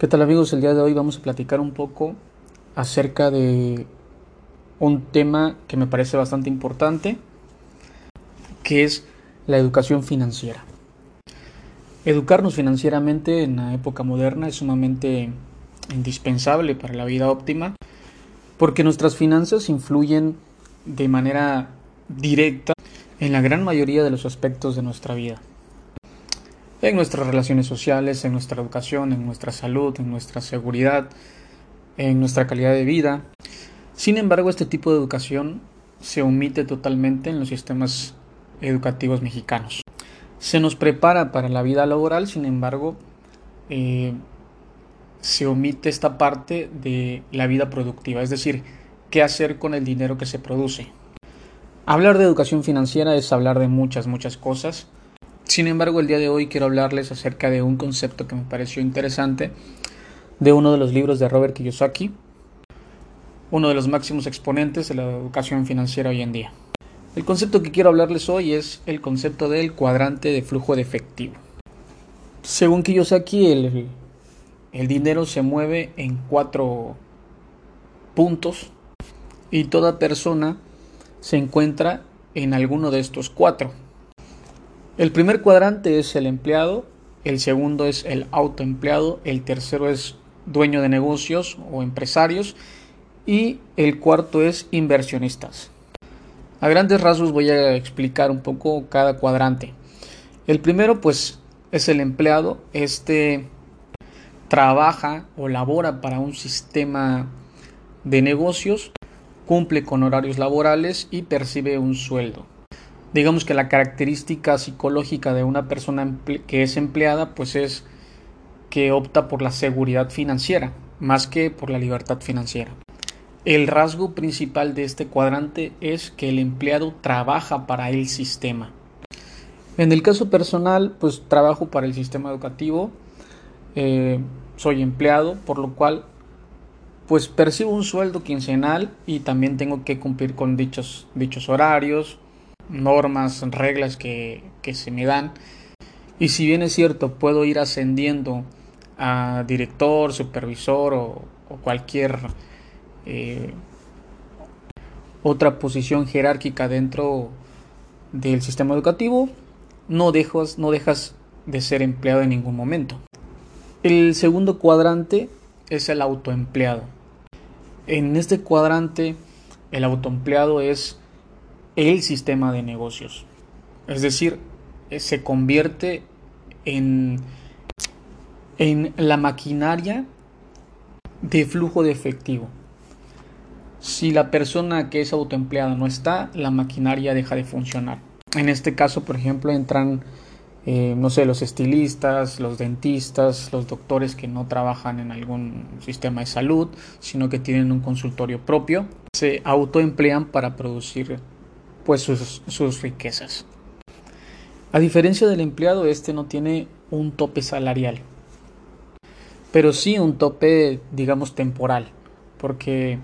¿Qué tal amigos? El día de hoy vamos a platicar un poco acerca de un tema que me parece bastante importante, que es la educación financiera. Educarnos financieramente en la época moderna es sumamente indispensable para la vida óptima, porque nuestras finanzas influyen de manera directa en la gran mayoría de los aspectos de nuestra vida en nuestras relaciones sociales, en nuestra educación, en nuestra salud, en nuestra seguridad, en nuestra calidad de vida. Sin embargo, este tipo de educación se omite totalmente en los sistemas educativos mexicanos. Se nos prepara para la vida laboral, sin embargo, eh, se omite esta parte de la vida productiva, es decir, qué hacer con el dinero que se produce. Hablar de educación financiera es hablar de muchas, muchas cosas sin embargo, el día de hoy quiero hablarles acerca de un concepto que me pareció interesante de uno de los libros de Robert Kiyosaki, uno de los máximos exponentes de la educación financiera hoy en día. El concepto que quiero hablarles hoy es el concepto del cuadrante de flujo de efectivo. Según Kiyosaki, el, el dinero se mueve en cuatro puntos y toda persona se encuentra en alguno de estos cuatro. El primer cuadrante es el empleado, el segundo es el autoempleado, el tercero es dueño de negocios o empresarios y el cuarto es inversionistas. A grandes rasgos voy a explicar un poco cada cuadrante. El primero pues es el empleado, este trabaja o labora para un sistema de negocios, cumple con horarios laborales y percibe un sueldo digamos que la característica psicológica de una persona que es empleada pues es que opta por la seguridad financiera más que por la libertad financiera. El rasgo principal de este cuadrante es que el empleado trabaja para el sistema. En el caso personal, pues trabajo para el sistema educativo, eh, soy empleado, por lo cual pues percibo un sueldo quincenal y también tengo que cumplir con dichos, dichos horarios, normas, reglas que, se me dan. Y si bien es cierto, puedo ir ascendiendo a director, supervisor o, cualquier eh, otra posición jerárquica dentro del sistema educativo, no no dejas de ser empleado en ningún momento. El segundo cuadrante es el autoempleado. En este cuadrante, el autoempleado es el sistema de negocios. Es decir, eh, se convierte en, en la maquinaria de flujo de efectivo. Si la persona que es autoempleada no está, la maquinaria deja de funcionar. En este caso, por ejemplo, entran, eh, no sé, los estilistas, los dentistas, los doctores que no trabajan en algún sistema de salud, sino que tienen un consultorio propio. Se autoemplean para producir pues sus, riquezas. A diferencia del empleado, este no tiene un tope salarial, pero sí un tope, digamos, temporal, porque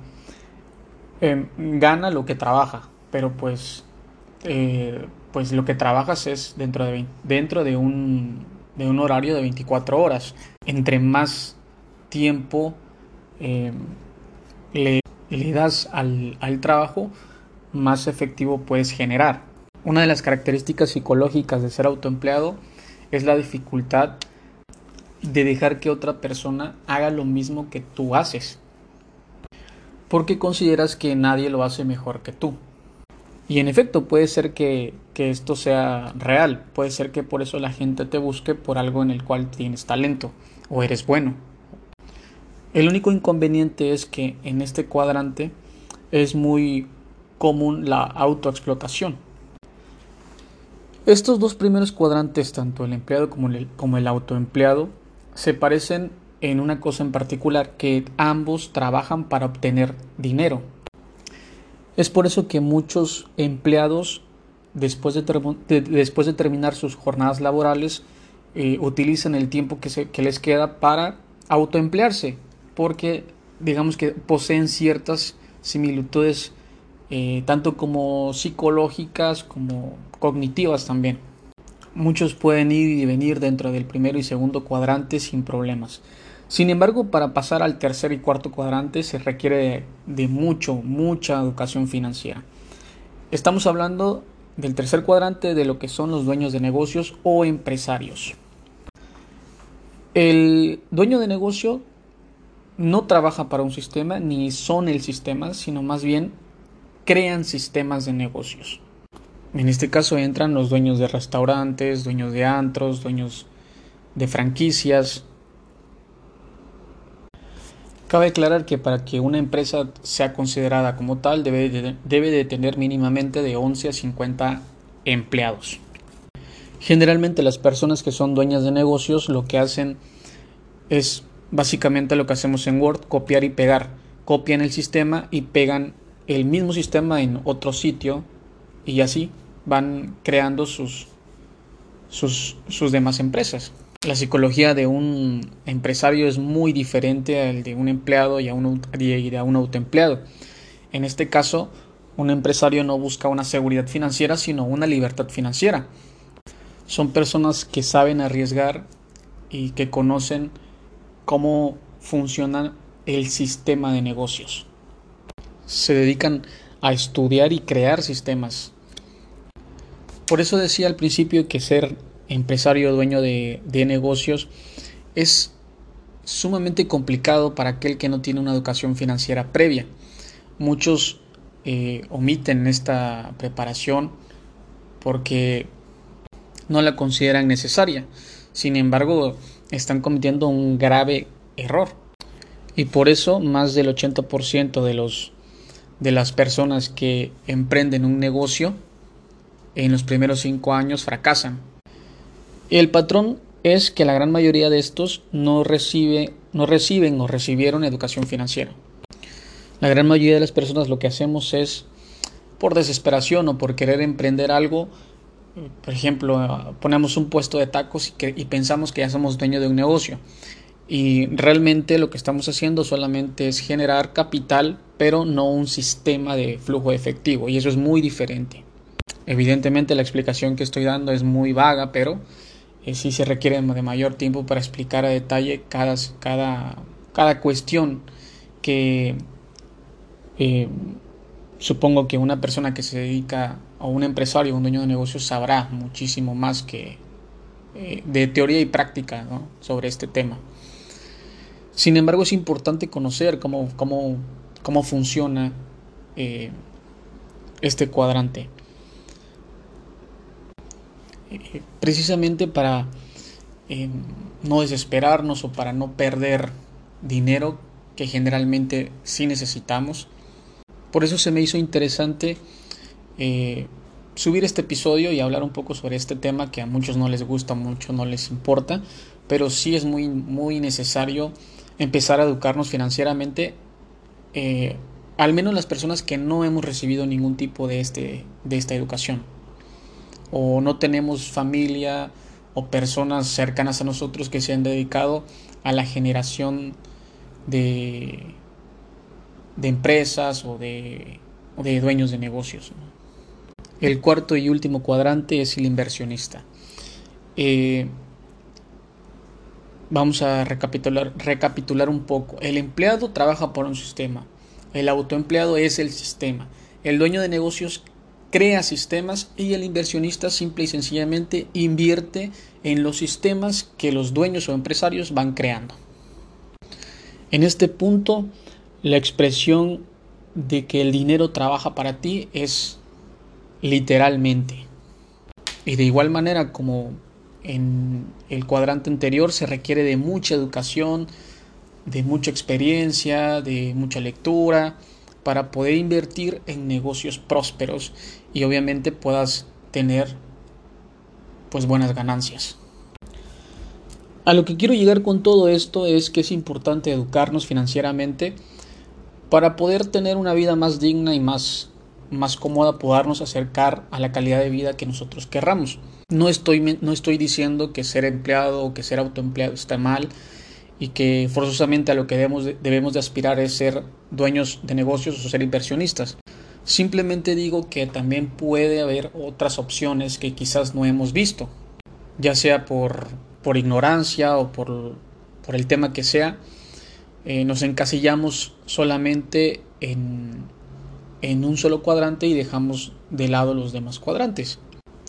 em, gana lo que trabaja, pero pues, eh, pues lo que trabajas es dentro de, dentro de, un, de un horario de 24 horas. Entre más tiempo em, le, le, das al, al trabajo, más efectivo puedes generar. Una de las características psicológicas de ser autoempleado es la dificultad de dejar que otra persona haga lo mismo que tú haces. Porque consideras que nadie lo hace mejor que tú. Y en efecto, puede ser que, que, esto sea real. Puede ser que por eso la gente te busque por algo en el cual tienes talento o eres bueno. El único inconveniente es que en este cuadrante es muy común la autoexplotación. Estos dos primeros cuadrantes, tanto el empleado como el, como el autoempleado, se parecen en una cosa en particular, que ambos trabajan para obtener dinero. Es por eso que muchos empleados, después de, después de terminar sus jornadas laborales, eh, utilizan el tiempo que, se, que les queda para autoemplearse, porque digamos que poseen ciertas similitudes eh, tanto como psicológicas como cognitivas también. Muchos pueden ir y venir dentro del primero y segundo cuadrante sin problemas. Sin embargo, para pasar al tercer y cuarto cuadrante se requiere de, mucho, mucha educación financiera. Estamos hablando del tercer cuadrante de lo que son los dueños de negocios o empresarios. El dueño de negocio no trabaja para un sistema ni son el sistema, sino más bien crean sistemas de negocios. En este caso entran los dueños de restaurantes, dueños de antros, dueños de franquicias. Cabe aclarar que para que una empresa sea considerada como tal debe de, debe de tener mínimamente de 11 a 50 empleados. Generalmente las personas que son dueñas de negocios lo que hacen es básicamente lo que hacemos en Word, copiar y pegar. Copian el sistema y pegan el mismo sistema en otro sitio y así van creando sus, sus, sus demás empresas. La psicología de un empresario es muy diferente al de un empleado y a un, y a un autoempleado. En este caso, un empresario no busca una seguridad financiera, sino una libertad financiera. Son personas que saben arriesgar y que conocen cómo funciona el sistema de negocios. Se dedican a estudiar y crear sistemas. Por eso decía al principio que ser empresario dueño de, negocios es sumamente complicado para aquel que no tiene una educación financiera previa. Muchos eh, omiten esta preparación porque no la consideran necesaria. Sin embargo, están cometiendo un grave error. Y por eso más del 80% de los de las personas que emprenden un negocio en los primeros cinco años fracasan. El patrón es que la gran mayoría de estos no, recibe, no reciben o recibieron educación financiera. La gran mayoría de las personas lo que hacemos es por desesperación o por querer emprender algo, por ejemplo, ponemos un puesto de tacos y, pensamos que ya somos dueños de un negocio. Y realmente lo que estamos haciendo solamente es generar capital, pero no un sistema de flujo efectivo. Y eso es muy diferente. Evidentemente la explicación que estoy dando es muy vaga, pero eh, sí se requiere de mayor tiempo para explicar a detalle cada, cada, cada cuestión que eh, supongo que una persona que se dedica o un empresario un dueño de negocios sabrá muchísimo más que eh, de teoría y práctica sobre este tema. Sin embargo, es importante conocer cómo, cómo, cómo funciona eh, este cuadrante. Eh, precisamente para no desesperarnos o para no perder dinero que generalmente sí necesitamos. Por eso se me hizo interesante eh, subir este episodio y hablar un poco sobre este tema que a muchos no les gusta, mucho no les importa, pero sí es muy, muy necesario empezar a educarnos financieramente, eh, al menos las personas que no hemos recibido ningún tipo de, este, de esta educación, o no tenemos familia o personas cercanas a nosotros que se han dedicado a la generación de, de empresas o de, de dueños de negocios. El cuarto y último cuadrante es el inversionista. Eh, vamos a recapitular, recapitular un poco. El empleado trabaja por un sistema. El autoempleado es el sistema. El dueño de negocios crea sistemas y el inversionista simple y sencillamente invierte en los sistemas que los dueños o empresarios van creando. En este punto, la expresión de que el dinero trabaja para ti es literalmente. Y de igual manera como en el cuadrante anterior se requiere de mucha educación, de mucha experiencia, de mucha lectura, para poder invertir en negocios prósperos y obviamente puedas tener pues buenas ganancias. A lo que quiero llegar con todo esto es que es importante educarnos financieramente para poder tener una vida más digna y más más cómoda podernos acercar a la calidad de vida que nosotros querramos. No estoy, no estoy diciendo que ser empleado o que ser autoempleado está mal y que forzosamente a lo que debemos de, debemos de aspirar es ser dueños de negocios o ser inversionistas. Simplemente digo que también puede haber otras opciones que quizás no hemos visto, ya sea por, por ignorancia o por, por el tema que sea, eh, nos encasillamos solamente en, en un solo cuadrante y dejamos de lado los demás cuadrantes.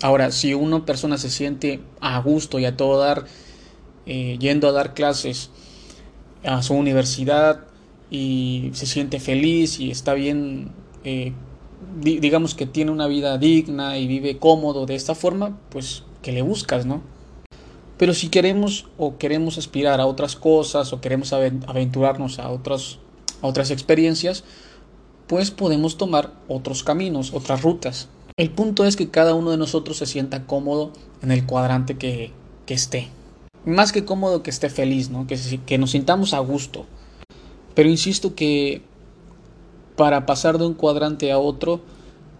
Ahora, si una persona se siente a gusto y a todo dar, eh, yendo a dar clases a su universidad y se siente feliz y está bien, eh, digamos que tiene una vida digna y vive cómodo de esta forma, pues que le buscas, ¿no? Pero si queremos o queremos aspirar a otras cosas o queremos aventurarnos a a otras experiencias, pues podemos tomar otros caminos, otras rutas. El punto es que cada uno de nosotros se sienta cómodo en el cuadrante que, que esté. Más que cómodo, que esté feliz, ¿no? que, que nos sintamos a gusto. Pero insisto que para pasar de un cuadrante a otro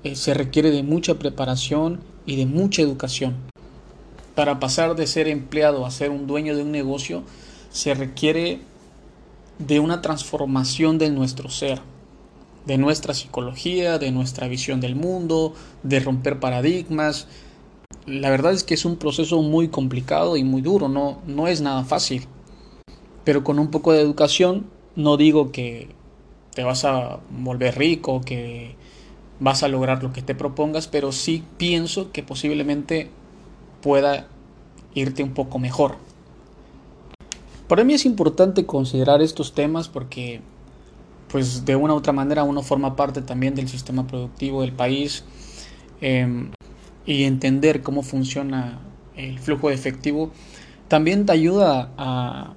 eh, se requiere de mucha preparación y de mucha educación. Para pasar de ser empleado a ser un dueño de un negocio se requiere de una transformación de nuestro ser de nuestra psicología, de nuestra visión del mundo, de romper paradigmas. La verdad es que es un proceso muy complicado y muy duro, no, no es nada fácil. Pero con un poco de educación, no digo que te vas a volver rico, que vas a lograr lo que te propongas, pero sí pienso que posiblemente pueda irte un poco mejor. Para mí es importante considerar estos temas porque pues de una u otra manera uno forma parte también del sistema productivo del país em, y entender cómo funciona el flujo de efectivo también te ayuda a,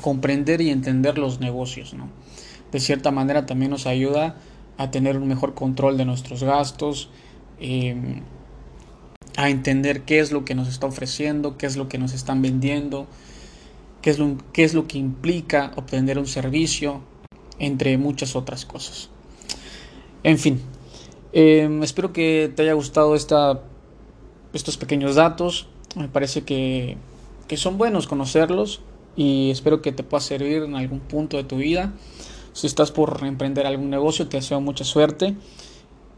comprender y entender los negocios. ¿no? De cierta manera también nos ayuda a tener un mejor control de nuestros gastos, em, a entender qué es lo que nos está ofreciendo, qué es lo que nos están vendiendo, qué es lo, qué es lo que implica obtener un servicio, entre muchas otras cosas. En fin, em, espero que te haya gustado esta, estos pequeños datos. Me parece que, que son buenos conocerlos y espero que te pueda servir en algún punto de tu vida. Si estás por emprender algún negocio, te deseo mucha suerte.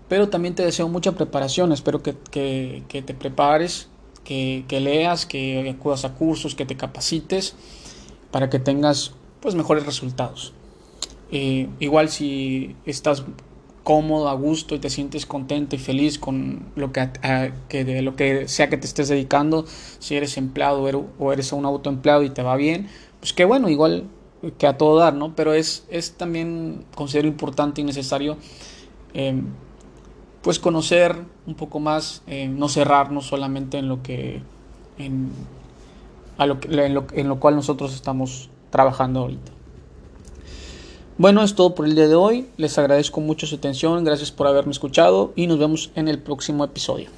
Pero también te deseo mucha preparación. Espero que, que te prepares que, leas, que acudas a cursos, que te capacites para que tengas pues mejores resultados. Eh, igual si estás cómodo, a gusto y te sientes contento y feliz con lo que, que de lo que sea que te estés dedicando, si eres empleado o eres un autoempleado y te va bien, pues qué bueno, igual que a todo dar, ¿no? Pero es, es también considero importante y necesario eh, pues conocer un poco más, eh, no cerrarnos solamente en lo que en, a lo, en, lo, en lo cual nosotros estamos trabajando ahorita. Bueno, es todo por el día de hoy. Les agradezco mucho su atención, gracias por haberme escuchado y nos vemos en el próximo episodio.